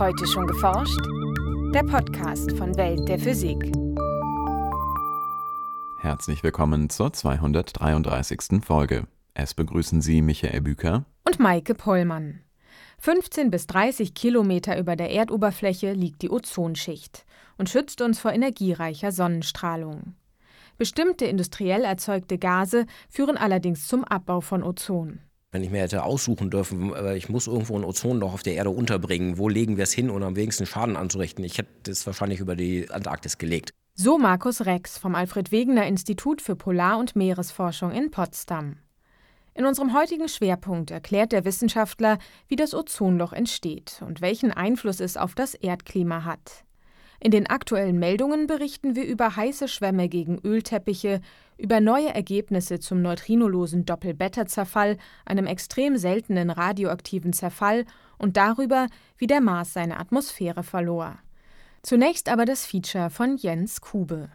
Heute schon geforscht? Der Podcast von Welt der Physik. Herzlich willkommen zur 233. Folge. Es begrüßen Sie Michael Büker und Maike Pollmann. 15 bis 30 Kilometer über der Erdoberfläche liegt die Ozonschicht und schützt uns vor energiereicher Sonnenstrahlung. Bestimmte industriell erzeugte Gase führen allerdings zum Abbau von Ozon. Wenn ich mir hätte aussuchen dürfen, ich muss irgendwo ein Ozonloch auf der Erde unterbringen, wo legen wir es hin, um am wenigsten Schaden anzurichten? Ich hätte es wahrscheinlich über die Antarktis gelegt. So Markus Rex vom Alfred Wegener Institut für Polar- und Meeresforschung in Potsdam. In unserem heutigen Schwerpunkt erklärt der Wissenschaftler, wie das Ozonloch entsteht und welchen Einfluss es auf das Erdklima hat. In den aktuellen Meldungen berichten wir über heiße Schwämme gegen Ölteppiche, über neue Ergebnisse zum neutrinolosen Doppelbeta-Zerfall, einem extrem seltenen radioaktiven Zerfall und darüber, wie der Mars seine Atmosphäre verlor. Zunächst aber das Feature von Jens Kube.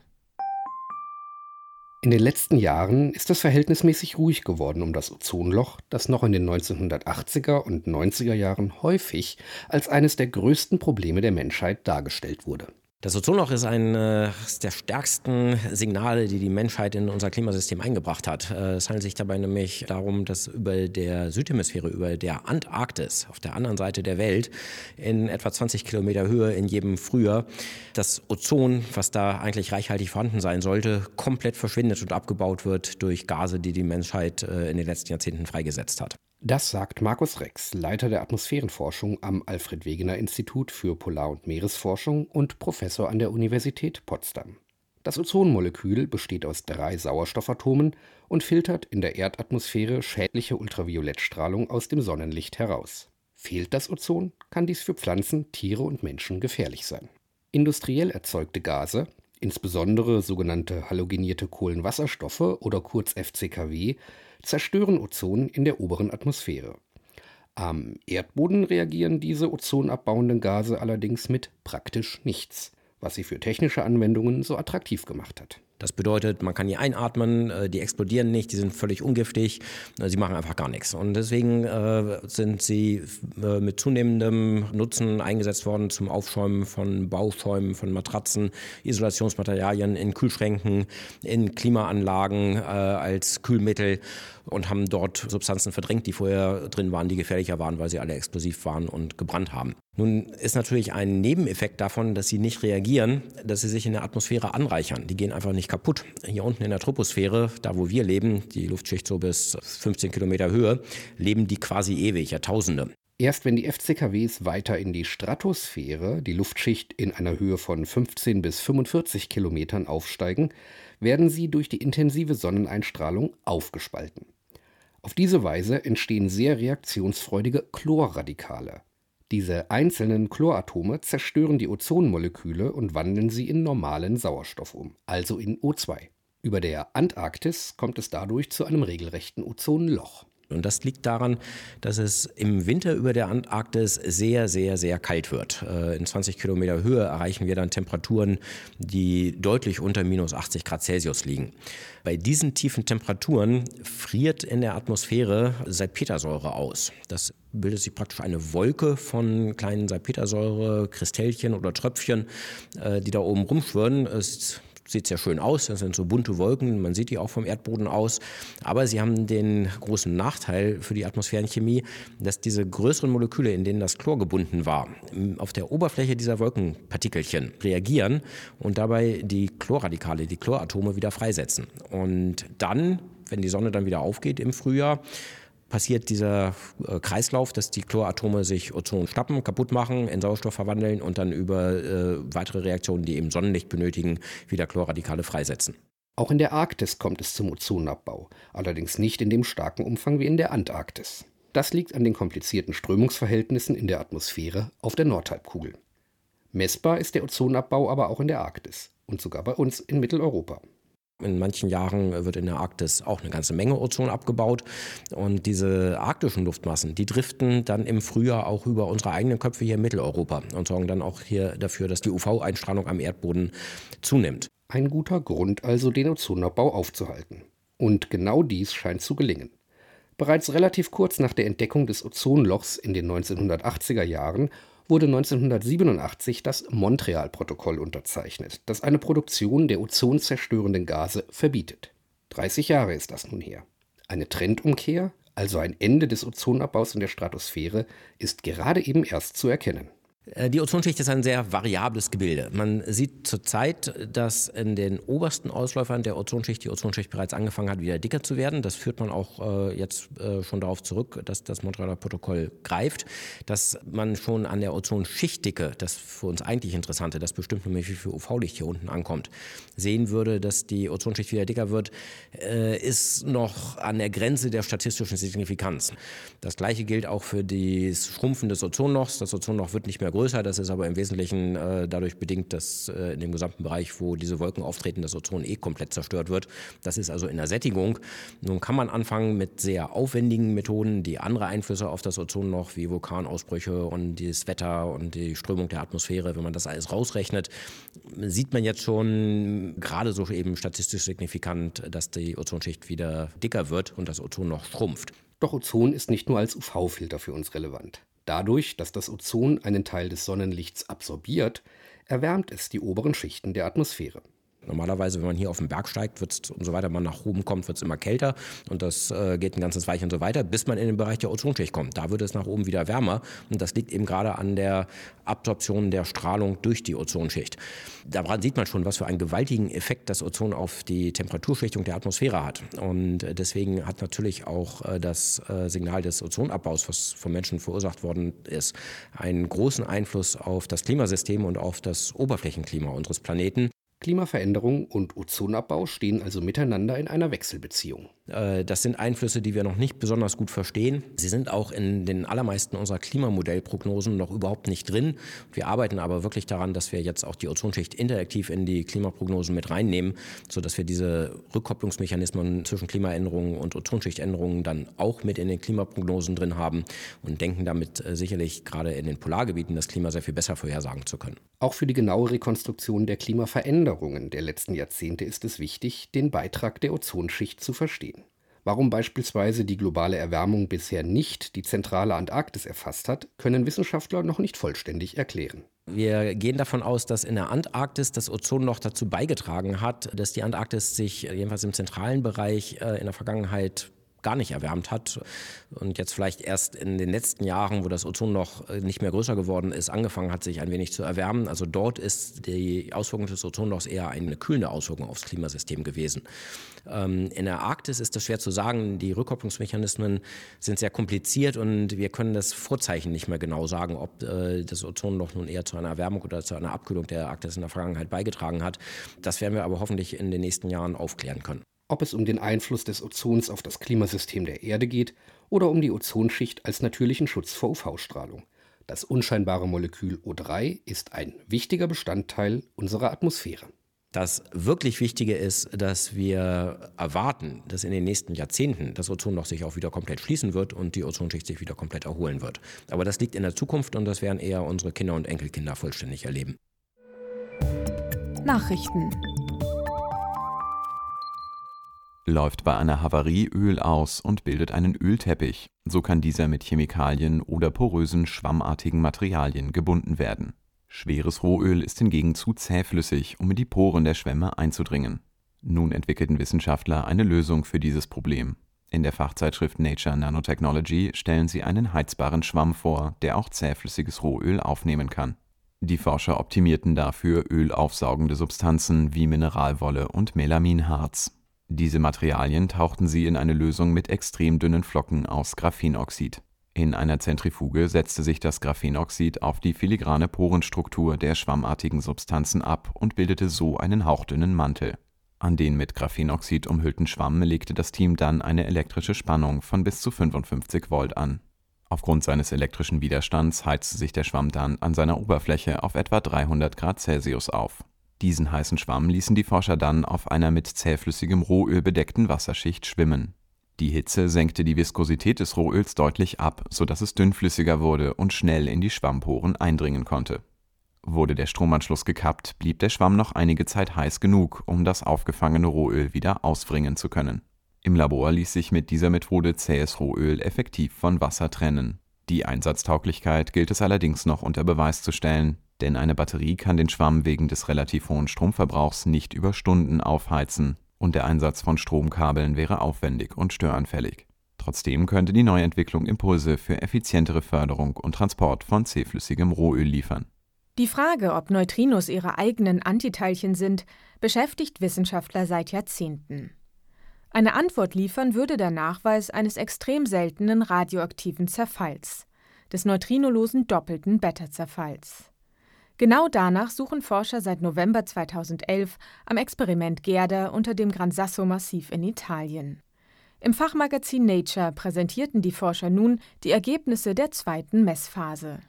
In den letzten Jahren ist es verhältnismäßig ruhig geworden um das Ozonloch, das noch in den 1980er und 90er Jahren häufig als eines der größten Probleme der Menschheit dargestellt wurde. Das Ozonloch ist eines der stärksten Signale, die die Menschheit in unser Klimasystem eingebracht hat. Äh, es handelt sich dabei nämlich darum, dass über der Südhemisphäre, über der Antarktis, auf der anderen Seite der Welt, in etwa 20 Kilometer Höhe in jedem Frühjahr, das Ozon, was da eigentlich reichhaltig vorhanden sein sollte, komplett verschwindet und abgebaut wird durch Gase, die die Menschheit äh, in den letzten Jahrzehnten freigesetzt hat. Das sagt Markus Rex, Leiter der Atmosphärenforschung am Alfred Wegener Institut für Polar- und Meeresforschung und Professor an der Universität Potsdam. Das Ozonmolekül besteht aus drei Sauerstoffatomen und filtert in der Erdatmosphäre schädliche Ultraviolettstrahlung aus dem Sonnenlicht heraus. Fehlt das Ozon, kann dies für Pflanzen, Tiere und Menschen gefährlich sein. Industriell erzeugte Gase, insbesondere sogenannte halogenierte Kohlenwasserstoffe oder kurz FCKW, zerstören Ozon in der oberen Atmosphäre. Am Erdboden reagieren diese ozonabbauenden Gase allerdings mit praktisch nichts, was sie für technische Anwendungen so attraktiv gemacht hat. Das bedeutet, man kann die einatmen, äh, die explodieren nicht, die sind völlig ungiftig, äh, sie machen einfach gar nichts. Und deswegen äh, sind sie mit zunehmendem Nutzen eingesetzt worden zum Aufschäumen von Bauschäumen, von Matratzen, Isolationsmaterialien in Kühlschränken, in Klimaanlagen als Kühlmittel und haben dort Substanzen verdrängt, die vorher drin waren, die gefährlicher waren, weil sie alle explosiv waren und gebrannt haben. Nun ist natürlich ein Nebeneffekt davon, dass sie nicht reagieren, dass sie sich in der Atmosphäre anreichern. Die gehen einfach nicht kaputt. Hier unten in der Troposphäre, da wo wir leben, die Luftschicht so bis 15 Kilometer Höhe, leben die quasi ewig, Jahrtausende. Erst wenn die FCKWs weiter in die Stratosphäre, die Luftschicht in einer Höhe von 15 bis 45 Kilometern aufsteigen, werden sie durch die intensive Sonneneinstrahlung aufgespalten. Auf diese Weise entstehen sehr reaktionsfreudige Chlorradikale. Diese einzelnen Chloratome zerstören die Ozonmoleküle und wandeln sie in normalen Sauerstoff um, also in O2. Über der Antarktis kommt es dadurch zu einem regelrechten Ozonloch. Und das liegt daran, dass es im Winter über der Antarktis sehr, sehr, sehr kalt wird. Äh, in 20 Kilometer Höhe erreichen wir dann Temperaturen, die deutlich unter minus 80 Grad Celsius liegen. Bei diesen tiefen Temperaturen friert in der Atmosphäre Salpetersäure aus. Das bildet sich praktisch eine Wolke von kleinen Salpetersäure, Kristellchen oder Tröpfchen, äh, die da oben rumschwirren. Es sieht sehr schön aus. Das sind so bunte Wolken, man sieht die auch vom Erdboden aus. Aber sie haben den großen Nachteil für die Atmosphärenchemie, dass diese größeren Moleküle, in denen das Chlor gebunden war, auf der Oberfläche dieser Wolkenpartikelchen reagieren und dabei die Chlorradikale, die Chloratome wieder freisetzen. Und dann, wenn die Sonne dann wieder aufgeht im Frühjahr, passiert dieser äh, Kreislauf, dass die Chloratome sich Ozon schnappen, kaputt machen, in Sauerstoff verwandeln und dann über äh, weitere Reaktionen, die eben Sonnenlicht benötigen, wieder Chlorradikale freisetzen. Auch in der Arktis kommt es zum Ozonabbau, allerdings nicht in dem starken Umfang wie in der Antarktis. Das liegt an den komplizierten Strömungsverhältnissen in der Atmosphäre auf der Nordhalbkugel. Messbar ist der Ozonabbau aber auch in der Arktis und sogar bei uns in Mitteleuropa. In manchen Jahren wird in der Arktis auch eine ganze Menge Ozon abgebaut. Und diese arktischen Luftmassen, die driften dann im Frühjahr auch über unsere eigenen Köpfe hier in Mitteleuropa und sorgen dann auch hier dafür, dass die UV-Einstrahlung am Erdboden zunimmt. Ein guter Grund also, den Ozonabbau aufzuhalten. Und genau dies scheint zu gelingen. Bereits relativ kurz nach der Entdeckung des Ozonlochs in den 1980er Jahren wurde 1987 das Montreal-Protokoll unterzeichnet, das eine Produktion der ozonzerstörenden Gase verbietet. 30 Jahre ist das nun her. Eine Trendumkehr, also ein Ende des Ozonabbaus in der Stratosphäre, ist gerade eben erst zu erkennen. Äh, die Ozonschicht ist ein sehr variables Gebilde. Man sieht zurzeit, dass in den obersten Ausläufern der Ozonschicht die Ozonschicht bereits angefangen hat, wieder dicker zu werden. Das führt man auch äh, jetzt äh, schon darauf zurück, dass das Montrealer Protokoll greift, dass man schon an der Ozonschichtdicke, das für uns eigentlich Interessante, das bestimmt nämlich wie viel UV-Licht hier unten ankommt, sehen würde, dass die Ozonschicht wieder dicker wird, äh, ist noch an der Grenze der statistischen Signifikanz. Das gleiche gilt auch für das Schrumpfen des Ozonlochs. Das Ozonloch wird nicht mehr größer. Das ist aber im Wesentlichen äh, dadurch bedingt, dass äh, in dem gesamten Bereich, wo diese Wolken auftreten, das Ozon eh komplett zerstört wird. Das ist also in der Sättigung. Nun kann man anfangen mit sehr aufwendigen Methoden, die andere Einflüsse auf das Ozon noch, wie Vulkanausbrüche und das Wetter und die Strömung der Atmosphäre, wenn man das alles rausrechnet, sieht man jetzt schon gerade so eben statistisch signifikant, dass die Ozonschicht wieder dicker wird und das Ozon noch schrumpft. Doch Ozon ist nicht nur als UV-Filter für uns relevant. Dadurch, dass das Ozon einen Teil des Sonnenlichts absorbiert, erwärmt es die oberen Schichten der Atmosphäre. Normalerweise, wenn man hier auf den Berg steigt, wird's, umso weiter man nach oben kommt, wird es immer kälter und das äh, geht ein ganzes Weich und so weiter, bis man in den Bereich der Ozonschicht kommt. Da wird es nach oben wieder wärmer und das liegt eben gerade an der Absorption der Strahlung durch die Ozonschicht. Daran sieht man schon, was für einen gewaltigen Effekt das Ozon auf die Temperaturschichtung der Atmosphäre hat. Und äh, deswegen hat natürlich auch äh, das äh, Signal des Ozonabbaus, was vom Menschen verursacht worden ist, einen großen Einfluss auf das Klimasystem und auf das Oberflächenklima unseres Planeten. Klimaveränderung und Ozonabbau stehen also miteinander in einer Wechselbeziehung. Äh, das sind Einflüsse, die wir noch nicht besonders gut verstehen. Sie sind auch in den allermeisten unserer Klimamodellprognosen noch überhaupt nicht drin. Wir arbeiten aber wirklich daran, dass wir jetzt auch die Ozonschicht interaktiv in die Klimaprognosen mit reinnehmen, sodass wir diese Rückkopplungsmechanismen zwischen Klimaänderungen und Ozonschichtänderungen dann auch mit in den Klimaprognosen drin haben und denken damit äh, sicherlich gerade in den Polargebieten das Klima sehr viel besser vorhersagen zu können. Auch für die genaue Rekonstruktion der Klimaveränderungen der letzten Jahrzehnte ist es wichtig, den Beitrag der Ozonschicht zu verstehen. Warum beispielsweise die globale Erwärmung bisher nicht die zentrale Antarktis erfasst hat, können Wissenschaftler noch nicht vollständig erklären. Wir gehen davon aus, dass in der Antarktis das Ozon noch dazu beigetragen hat, dass die Antarktis sich jedenfalls im zentralen Bereich äh, in der Vergangenheit gar nicht erwärmt hat und jetzt vielleicht erst in den letzten Jahren, wo das Ozon noch äh, nicht mehr größer geworden ist, angefangen hat, sich ein wenig zu erwärmen. Also dort ist die Auswirkung des Ozonlochs eher eine kühlende Auswirkung aufs Klimasystem gewesen. Ähm, in der Arktis ist das schwer zu sagen. Die Rückkopplungsmechanismen sind sehr kompliziert und wir können das Vorzeichen nicht mehr genau sagen, ob äh, das Ozonloch nun eher zu einer Erwärmung oder zu einer Abkühlung der Arktis in der Vergangenheit beigetragen hat. Das werden wir aber hoffentlich in den nächsten Jahren aufklären können ob es um den Einfluss des Ozons auf das Klimasystem der Erde geht oder um die Ozonschicht als natürlichen Schutz vor UV-Strahlung. Das unscheinbare Molekül O3 ist ein wichtiger Bestandteil unserer Atmosphäre. Das wirklich Wichtige ist, dass wir erwarten, dass in den nächsten Jahrzehnten das Ozonloch sich auch wieder komplett schließen wird und die Ozonschicht sich wieder komplett erholen wird. Aber das liegt in der Zukunft und das werden eher unsere Kinder und Enkelkinder vollständig erleben. Nachrichten Läuft bei einer Havarie Öl aus und bildet einen Ölteppich, so kann dieser mit Chemikalien oder porösen, schwammartigen Materialien gebunden werden. Schweres Rohöl ist hingegen zu zähflüssig, um in die Poren der Schwämme einzudringen. Nun entwickelten Wissenschaftler eine Lösung für dieses Problem. In der Fachzeitschrift Nature Nanotechnology stellen sie einen heizbaren Schwamm vor, der auch zähflüssiges Rohöl aufnehmen kann. Die Forscher optimierten dafür ölaufsaugende Substanzen wie Mineralwolle und Melaminharz. Diese Materialien tauchten sie in eine Lösung mit extrem dünnen Flocken aus Graphenoxid. In einer Zentrifuge setzte sich das Graphenoxid auf die filigrane Porenstruktur der schwammartigen Substanzen ab und bildete so einen hauchdünnen Mantel. An den mit Graphenoxid umhüllten Schwamm legte das Team dann eine elektrische Spannung von bis zu 55 Volt an. Aufgrund seines elektrischen Widerstands heizte sich der Schwamm dann an seiner Oberfläche auf etwa 300 Grad Celsius auf diesen heißen Schwamm ließen die Forscher dann auf einer mit zähflüssigem Rohöl bedeckten Wasserschicht schwimmen. Die Hitze senkte die Viskosität des Rohöls deutlich ab, so dass es dünnflüssiger wurde und schnell in die Schwammporen eindringen konnte. Wurde der Stromanschluss gekappt, blieb der Schwamm noch einige Zeit heiß genug, um das aufgefangene Rohöl wieder auswringen zu können. Im Labor ließ sich mit dieser Methode zähes Rohöl effektiv von Wasser trennen Die Einsatztauglichkeit gilt es allerdings noch unter Beweis zu stellen, denn eine Batterie kann den Schwamm wegen des relativ hohen Stromverbrauchs nicht über Stunden aufheizen und der Einsatz von Stromkabeln wäre aufwendig und störanfällig. Trotzdem könnte die Neuentwicklung Impulse für effizientere Förderung und Transport von zähflüssigem Rohöl liefern. Die Frage, ob Neutrinos ihre eigenen Antiteilchen sind, beschäftigt Wissenschaftler seit Jahrzehnten. Eine Antwort liefern würde der Nachweis eines extrem seltenen radioaktiven Zerfalls, des neutrinolosen doppelten Beta-Zerfalls. Genau danach suchen Forscher seit November 2011 am Experiment Gerda unter dem Gran Sasso-Massiv in Italien. Im Fachmagazin Nature präsentierten die Forscher nun die Ergebnisse der zweiten Messphase.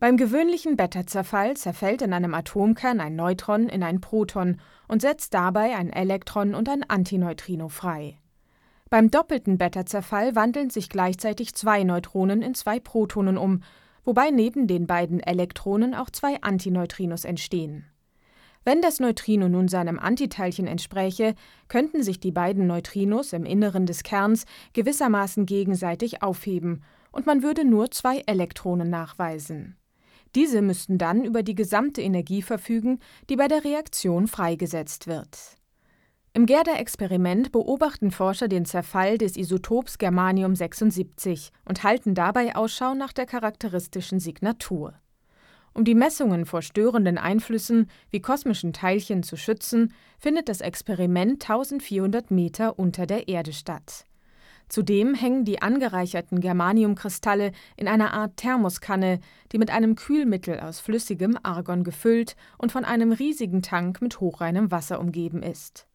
Beim gewöhnlichen Beta-Zerfall zerfällt in einem Atomkern ein Neutron in ein Proton und setzt dabei ein Elektron und ein Antineutrino frei. Beim doppelten Beta-Zerfall wandeln sich gleichzeitig zwei Neutronen in zwei Protonen um wobei neben den beiden Elektronen auch zwei Antineutrinos entstehen. Wenn das Neutrino nun seinem Antiteilchen entspräche, könnten sich die beiden Neutrinos im Inneren des Kerns gewissermaßen gegenseitig aufheben und man würde nur zwei Elektronen nachweisen. Diese müssten dann über die gesamte Energie verfügen, die bei der Reaktion freigesetzt wird im Gerda-Experiment beobachten Forscher den Zerfall des Isotops Germanium 76 und halten dabei Ausschau nach der charakteristischen Signatur. Um die Messungen vor störenden Einflüssen wie kosmischen Teilchen zu schützen, findet das Experiment 1400 Meter unter der Erde statt. Zudem hängen die angereicherten Germaniumkristalle in einer Art Thermoskanne, die mit einem Kühlmittel aus flüssigem Argon gefüllt und von einem riesigen Tank mit hochreinem Wasser umgeben ist.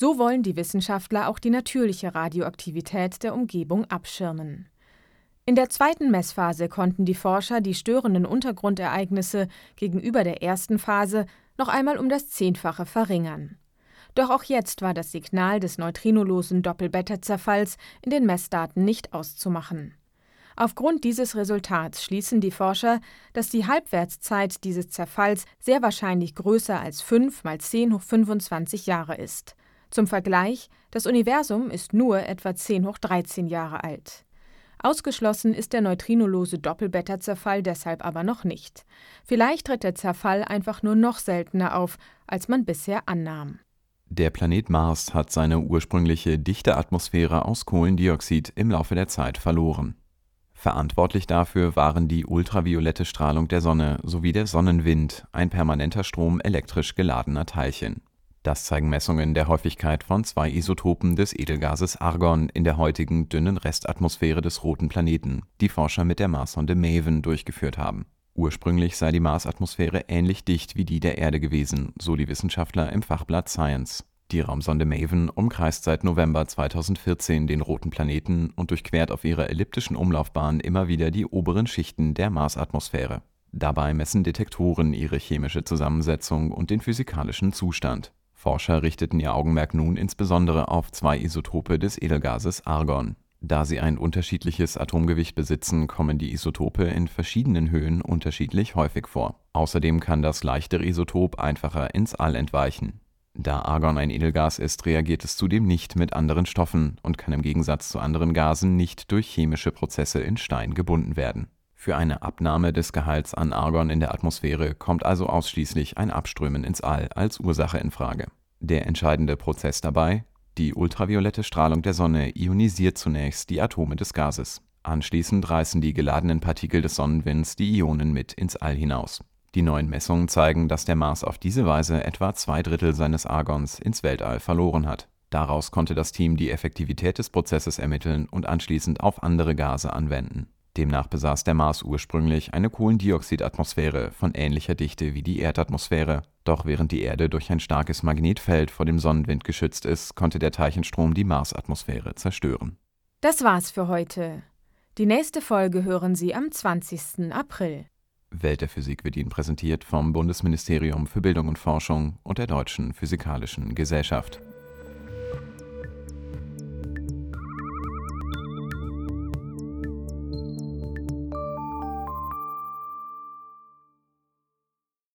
So wollen die Wissenschaftler auch die natürliche Radioaktivität der Umgebung abschirmen. In der zweiten Messphase konnten die Forscher die störenden Untergrundereignisse gegenüber der ersten Phase noch einmal um das Zehnfache verringern. Doch auch jetzt war das Signal des neutrinolosen Doppelbeta-Zerfalls in den Messdaten nicht auszumachen. Aufgrund dieses Resultats schließen die Forscher, dass die Halbwertszeit dieses Zerfalls sehr wahrscheinlich größer als 5 mal 10 hoch 25 Jahre ist. Zum Vergleich, das Universum ist nur etwa 10 hoch 13 Jahre alt. Ausgeschlossen ist der neutrinolose Doppelbeta-Zerfall deshalb aber noch nicht. Vielleicht tritt der Zerfall einfach nur noch seltener auf, als man bisher annahm. Der Planet Mars hat seine ursprüngliche dichte Atmosphäre aus Kohlendioxid im Laufe der Zeit verloren. Verantwortlich dafür waren die ultraviolette Strahlung der Sonne sowie der Sonnenwind, ein permanenter Strom elektrisch geladener Teilchen. Das zeigen Messungen der Häufigkeit von zwei Isotopen des Edelgases Argon in der heutigen dünnen Restatmosphäre des roten Planeten, die Forscher mit der Marssonde MAVEN durchgeführt haben. Ursprünglich sei die Marsatmosphäre ähnlich dicht wie die der Erde gewesen, so die Wissenschaftler im Fachblatt Science. Die Raumsonde MAVEN umkreist seit November 2014 den roten Planeten und durchquert auf ihrer elliptischen Umlaufbahn immer wieder die oberen Schichten der Marsatmosphäre. Dabei messen Detektoren ihre chemische Zusammensetzung und den physikalischen Zustand. Forscher richteten ihr Augenmerk nun insbesondere auf zwei Isotope des Edelgases Argon. Da sie ein unterschiedliches Atomgewicht besitzen, kommen die Isotope in verschiedenen Höhen unterschiedlich häufig vor. Außerdem kann das leichtere Isotop einfacher ins All entweichen. Da Argon ein Edelgas ist, reagiert es zudem nicht mit anderen Stoffen und kann im Gegensatz zu anderen Gasen nicht durch chemische Prozesse in Stein gebunden werden für eine Abnahme des Gehalts an Argon in der Atmosphäre kommt also ausschließlich ein Abströmen ins All als Ursache in Frage. Der entscheidende Prozess dabei: Die ultraviolette Strahlung der Sonne ionisiert zunächst die Atome des Gases. Anschließend reißen die geladenen Partikel des Sonnenwinds die Ionen mit ins All hinaus. Die neuen Messungen zeigen, dass der Mars auf diese Weise etwa zwei Drittel seines Argons ins Weltall verloren hat. Daraus konnte das Team die Effektivität des Prozesses ermitteln und anschließend auf andere Gase anwenden Demnach besaß der Mars ursprünglich eine Kohlendioxidatmosphäre von ähnlicher Dichte wie die Erdatmosphäre, doch während die Erde durch ein starkes Magnetfeld vor dem Sonnenwind geschützt ist, konnte der Teilchenstrom die Marsatmosphäre zerstören. Das war's für heute. Die nächste Folge hören Sie am 20. April. Welt der Physik wird Ihnen präsentiert vom Bundesministerium für Bildung und Forschung und der Deutschen Physikalischen Gesellschaft.